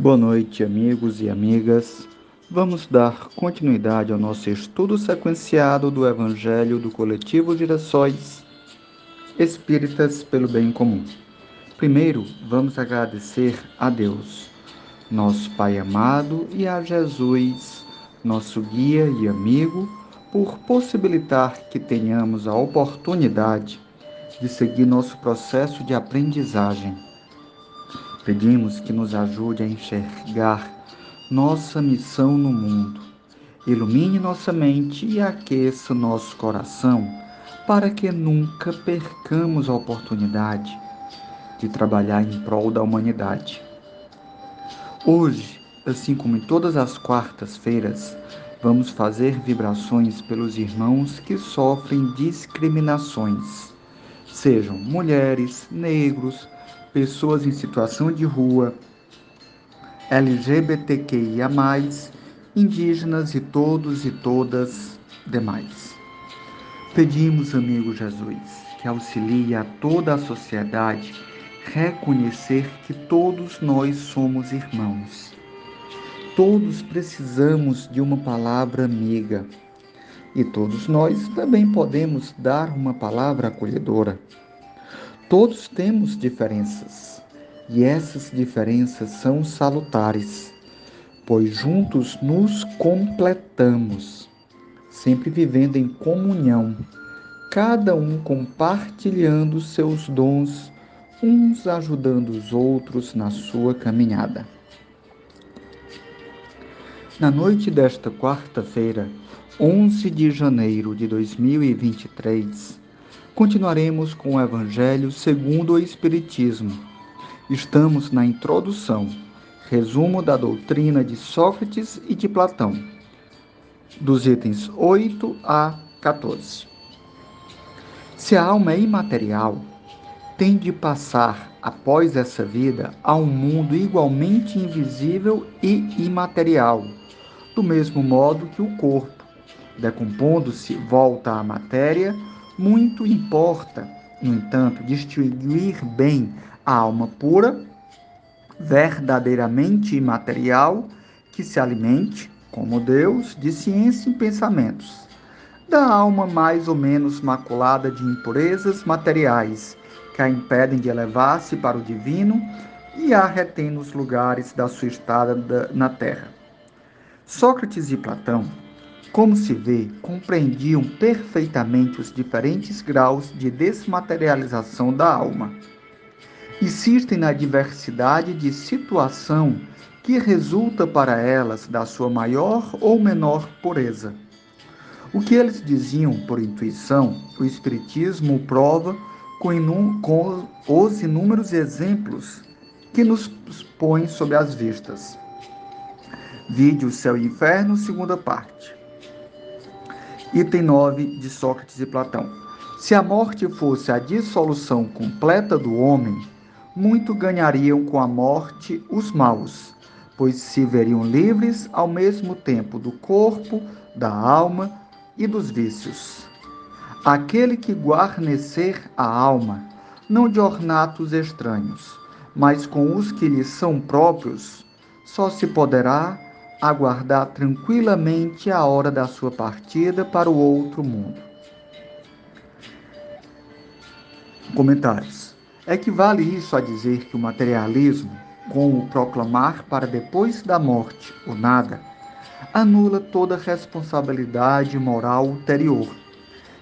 Boa noite, amigos e amigas. Vamos dar continuidade ao nosso estudo sequenciado do Evangelho do Coletivo Girassóis Espíritas pelo Bem Comum. Primeiro, vamos agradecer a Deus, nosso Pai amado, e a Jesus, nosso guia e amigo, por possibilitar que tenhamos a oportunidade de seguir nosso processo de aprendizagem Pedimos que nos ajude a enxergar nossa missão no mundo. Ilumine nossa mente e aqueça nosso coração para que nunca percamos a oportunidade de trabalhar em prol da humanidade. Hoje, assim como em todas as quartas-feiras, vamos fazer vibrações pelos irmãos que sofrem discriminações, sejam mulheres, negros, pessoas em situação de rua, LGBTQIA, indígenas e todos e todas demais. Pedimos, amigo Jesus, que auxilie a toda a sociedade reconhecer que todos nós somos irmãos. Todos precisamos de uma palavra amiga e todos nós também podemos dar uma palavra acolhedora. Todos temos diferenças, e essas diferenças são salutares, pois juntos nos completamos, sempre vivendo em comunhão, cada um compartilhando seus dons, uns ajudando os outros na sua caminhada. Na noite desta quarta-feira, 11 de janeiro de 2023, Continuaremos com o Evangelho segundo o Espiritismo. Estamos na introdução, resumo da doutrina de Sócrates e de Platão, dos itens 8 a 14. Se a alma é imaterial, tem de passar, após essa vida, a um mundo igualmente invisível e imaterial, do mesmo modo que o corpo, decompondo-se, volta à matéria muito importa, no entanto, distinguir bem a alma pura, verdadeiramente imaterial, que se alimente, como Deus, de ciência e pensamentos, da alma mais ou menos maculada de impurezas materiais, que a impedem de elevar-se para o divino e a retém nos lugares da sua estada na terra. Sócrates e Platão como se vê, compreendiam perfeitamente os diferentes graus de desmaterialização da alma. Insistem na diversidade de situação que resulta para elas da sua maior ou menor pureza. O que eles diziam por intuição, o Espiritismo prova com, com os inúmeros exemplos que nos põe sob as vistas. Vídeo Céu e Inferno, segunda parte. Item 9 de Sócrates e Platão. Se a morte fosse a dissolução completa do homem, muito ganhariam com a morte os maus, pois se veriam livres ao mesmo tempo do corpo, da alma e dos vícios. Aquele que guarnecer a alma, não de ornatos estranhos, mas com os que lhe são próprios, só se poderá aguardar tranquilamente a hora da sua partida para o outro mundo. Comentários. Equivale isso a dizer que o materialismo, com o proclamar para depois da morte o nada, anula toda responsabilidade moral ulterior,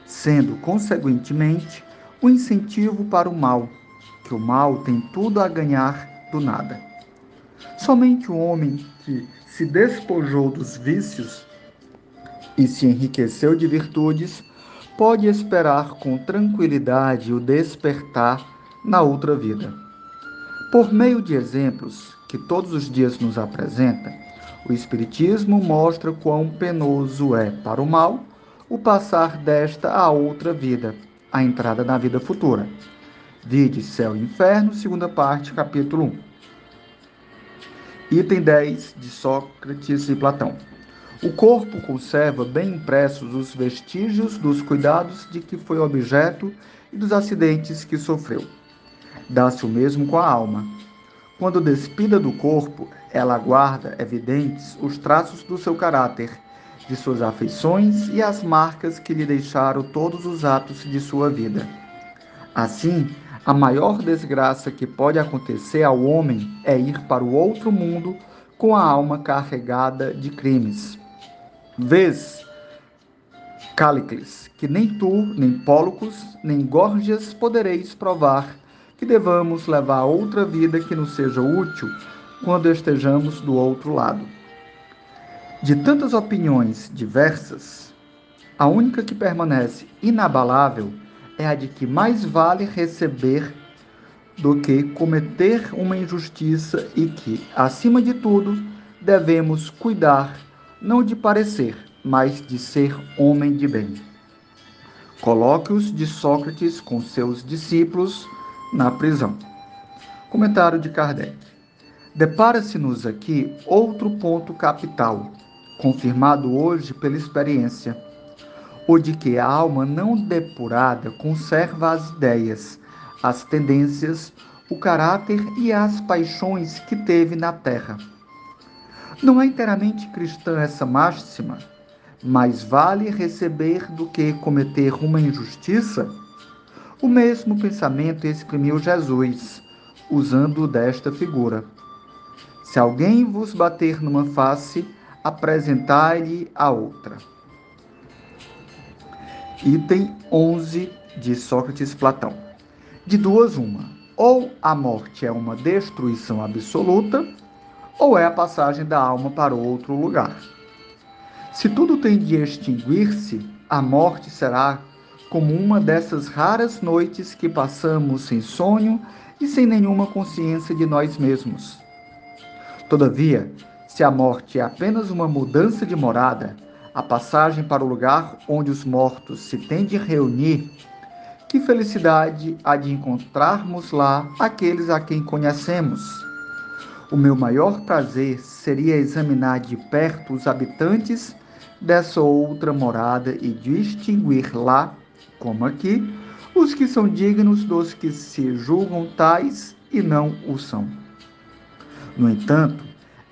sendo, consequentemente, o um incentivo para o mal, que o mal tem tudo a ganhar do nada. Somente o homem que se despojou dos vícios e se enriqueceu de virtudes, pode esperar com tranquilidade o despertar na outra vida. Por meio de exemplos que todos os dias nos apresenta, o Espiritismo mostra quão penoso é para o mal o passar desta a outra vida, a entrada na vida futura. Vide Céu e Inferno, segunda parte, capítulo 1. Item 10 de Sócrates e Platão. O corpo conserva bem impressos os vestígios dos cuidados de que foi objeto e dos acidentes que sofreu. Dá-se o mesmo com a alma. Quando despida do corpo, ela guarda evidentes os traços do seu caráter, de suas afeições e as marcas que lhe deixaram todos os atos de sua vida. Assim, a maior desgraça que pode acontecer ao homem é ir para o outro mundo com a alma carregada de crimes. Vês, Cálicles, que nem tu, nem Pólucos, nem Gorgias podereis provar que devamos levar outra vida que nos seja útil quando estejamos do outro lado. De tantas opiniões diversas, a única que permanece inabalável é a de que mais vale receber do que cometer uma injustiça e que, acima de tudo, devemos cuidar não de parecer, mas de ser homem de bem. Colóquios de Sócrates com seus discípulos na prisão. Comentário de Kardec. Depara-se-nos aqui outro ponto capital, confirmado hoje pela experiência, o de que a alma não depurada conserva as ideias, as tendências, o caráter e as paixões que teve na terra. Não é inteiramente cristã essa máxima? Mais vale receber do que cometer uma injustiça? O mesmo pensamento exprimiu Jesus, usando desta figura. Se alguém vos bater numa face, apresentai-lhe a outra. Item 11 de Sócrates Platão. De duas uma, ou a morte é uma destruição absoluta, ou é a passagem da alma para outro lugar. Se tudo tem de extinguir-se, a morte será como uma dessas raras noites que passamos sem sonho e sem nenhuma consciência de nós mesmos. Todavia, se a morte é apenas uma mudança de morada, a passagem para o lugar onde os mortos se têm de reunir, que felicidade há de encontrarmos lá aqueles a quem conhecemos. O meu maior prazer seria examinar de perto os habitantes dessa outra morada e distinguir lá como aqui, os que são dignos dos que se julgam tais e não o são. No entanto,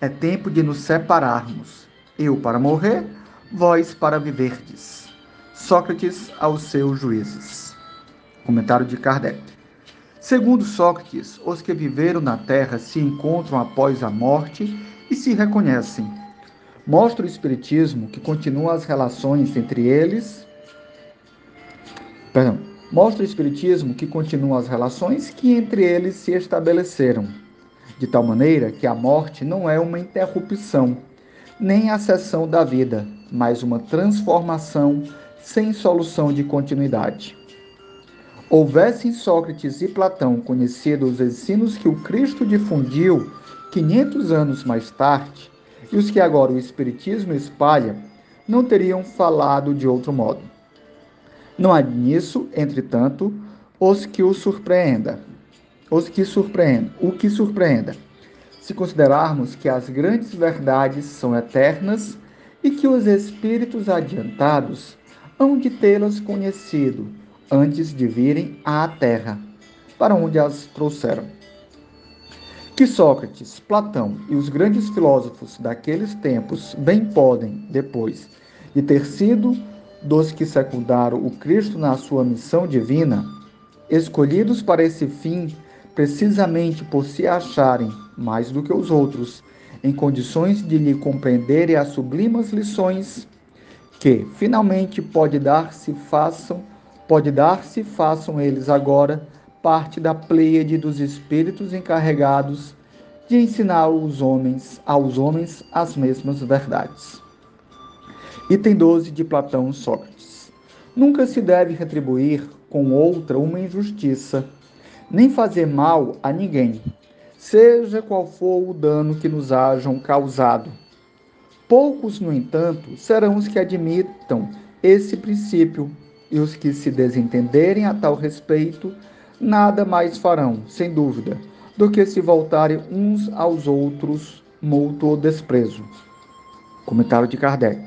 é tempo de nos separarmos, eu para morrer, vós para viverdes. Sócrates aos seus juízes. Comentário de Kardec. Segundo Sócrates, os que viveram na terra se encontram após a morte e se reconhecem. Mostra o Espiritismo que continua as relações entre eles Perdão. Mostra o Espiritismo que continuam as relações que entre eles se estabeleceram, de tal maneira que a morte não é uma interrupção, nem a cessão da vida, mas uma transformação sem solução de continuidade. Houvessem Sócrates e Platão conhecido os ensinos que o Cristo difundiu 500 anos mais tarde, e os que agora o Espiritismo espalha, não teriam falado de outro modo. Não há nisso, entretanto, os que o surpreenda. Os que surpreendam, o que surpreenda. Se considerarmos que as grandes verdades são eternas e que os espíritos adiantados hão de tê-las conhecido antes de virem à terra, para onde as trouxeram. Que Sócrates, Platão e os grandes filósofos daqueles tempos bem podem, depois de ter sido dos que secundaram o Cristo na sua missão divina, escolhidos para esse fim precisamente por se acharem, mais do que os outros, em condições de lhe compreenderem as sublimas lições que, finalmente, pode dar-se façam, pode dar-se façam eles agora parte da pleiade dos espíritos encarregados de ensinar aos homens, aos homens as mesmas verdades. Item 12 de Platão Sócrates. Nunca se deve retribuir com outra uma injustiça, nem fazer mal a ninguém, seja qual for o dano que nos hajam causado. Poucos, no entanto, serão os que admitam esse princípio, e os que se desentenderem a tal respeito, nada mais farão, sem dúvida, do que se voltarem uns aos outros mútuo desprezo. Comentário de Kardec.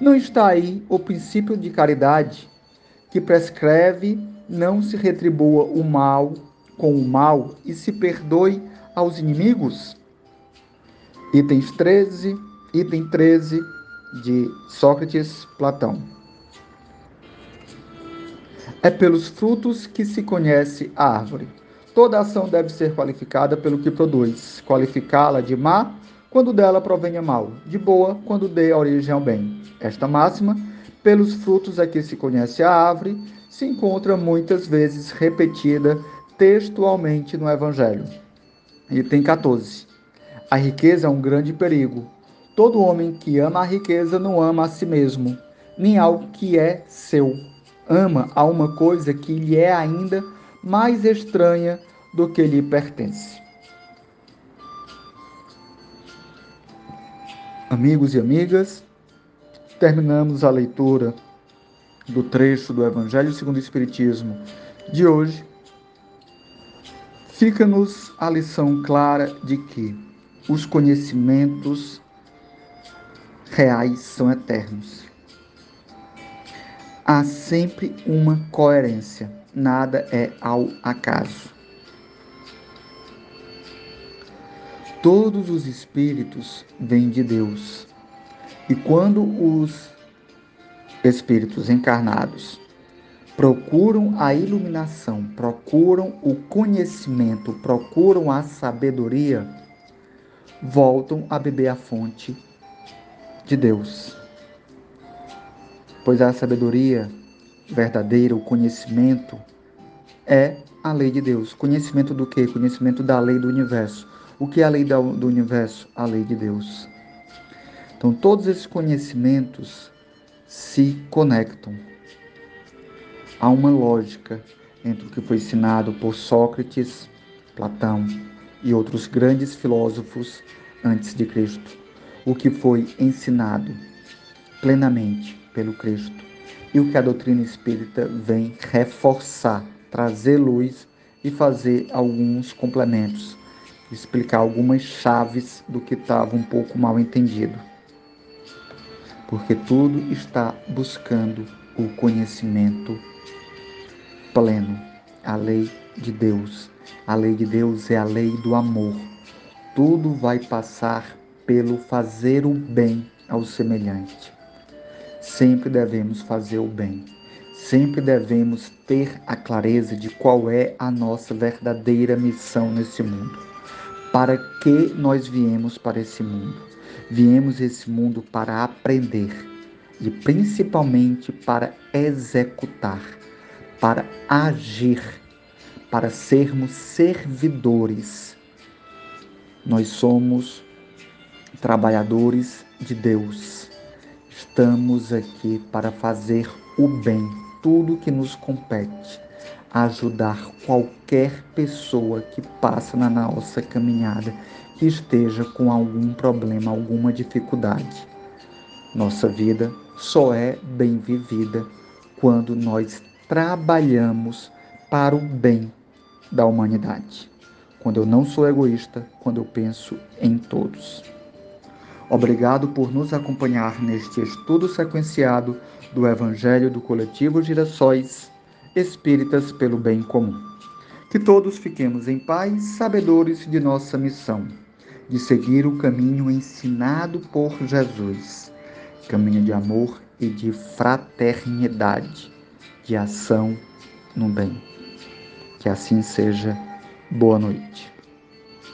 Não está aí o princípio de caridade que prescreve não se retribua o mal com o mal e se perdoe aos inimigos? Itens 13, item 13 de Sócrates Platão. É pelos frutos que se conhece a árvore. Toda ação deve ser qualificada pelo que produz. Qualificá-la de má quando dela provenha mal, de boa quando dê origem ao bem. Esta máxima, pelos frutos a que se conhece a árvore, se encontra muitas vezes repetida textualmente no Evangelho. Item 14. A riqueza é um grande perigo. Todo homem que ama a riqueza não ama a si mesmo, nem algo que é seu. Ama a uma coisa que lhe é ainda mais estranha do que lhe pertence. Amigos e amigas, terminamos a leitura do trecho do Evangelho segundo o Espiritismo de hoje. Fica-nos a lição clara de que os conhecimentos reais são eternos. Há sempre uma coerência, nada é ao acaso. Todos os espíritos vêm de Deus. E quando os espíritos encarnados procuram a iluminação, procuram o conhecimento, procuram a sabedoria, voltam a beber a fonte de Deus. Pois a sabedoria verdadeira, o conhecimento, é a lei de Deus. Conhecimento do que? Conhecimento da lei do universo. O que é a lei do universo? A lei de Deus. Então, todos esses conhecimentos se conectam. Há uma lógica entre o que foi ensinado por Sócrates, Platão e outros grandes filósofos antes de Cristo. O que foi ensinado plenamente pelo Cristo e o que a doutrina espírita vem reforçar, trazer luz e fazer alguns complementos, explicar algumas chaves do que estava um pouco mal entendido porque tudo está buscando o conhecimento pleno, a lei de Deus. A lei de Deus é a lei do amor. Tudo vai passar pelo fazer o bem ao semelhante. Sempre devemos fazer o bem. Sempre devemos ter a clareza de qual é a nossa verdadeira missão nesse mundo. Para que nós viemos para esse mundo? Viemos esse mundo para aprender e principalmente para executar, para agir, para sermos servidores. Nós somos trabalhadores de Deus. Estamos aqui para fazer o bem, tudo que nos compete, ajudar qualquer pessoa que passa na nossa caminhada que esteja com algum problema, alguma dificuldade. Nossa vida só é bem vivida quando nós trabalhamos para o bem da humanidade. Quando eu não sou egoísta, quando eu penso em todos. Obrigado por nos acompanhar neste estudo sequenciado do Evangelho do Coletivo Girassóis Espíritas pelo Bem Comum. Que todos fiquemos em paz, sabedores de nossa missão de seguir o caminho ensinado por Jesus, caminho de amor e de fraternidade, de ação no bem. Que assim seja. Boa noite.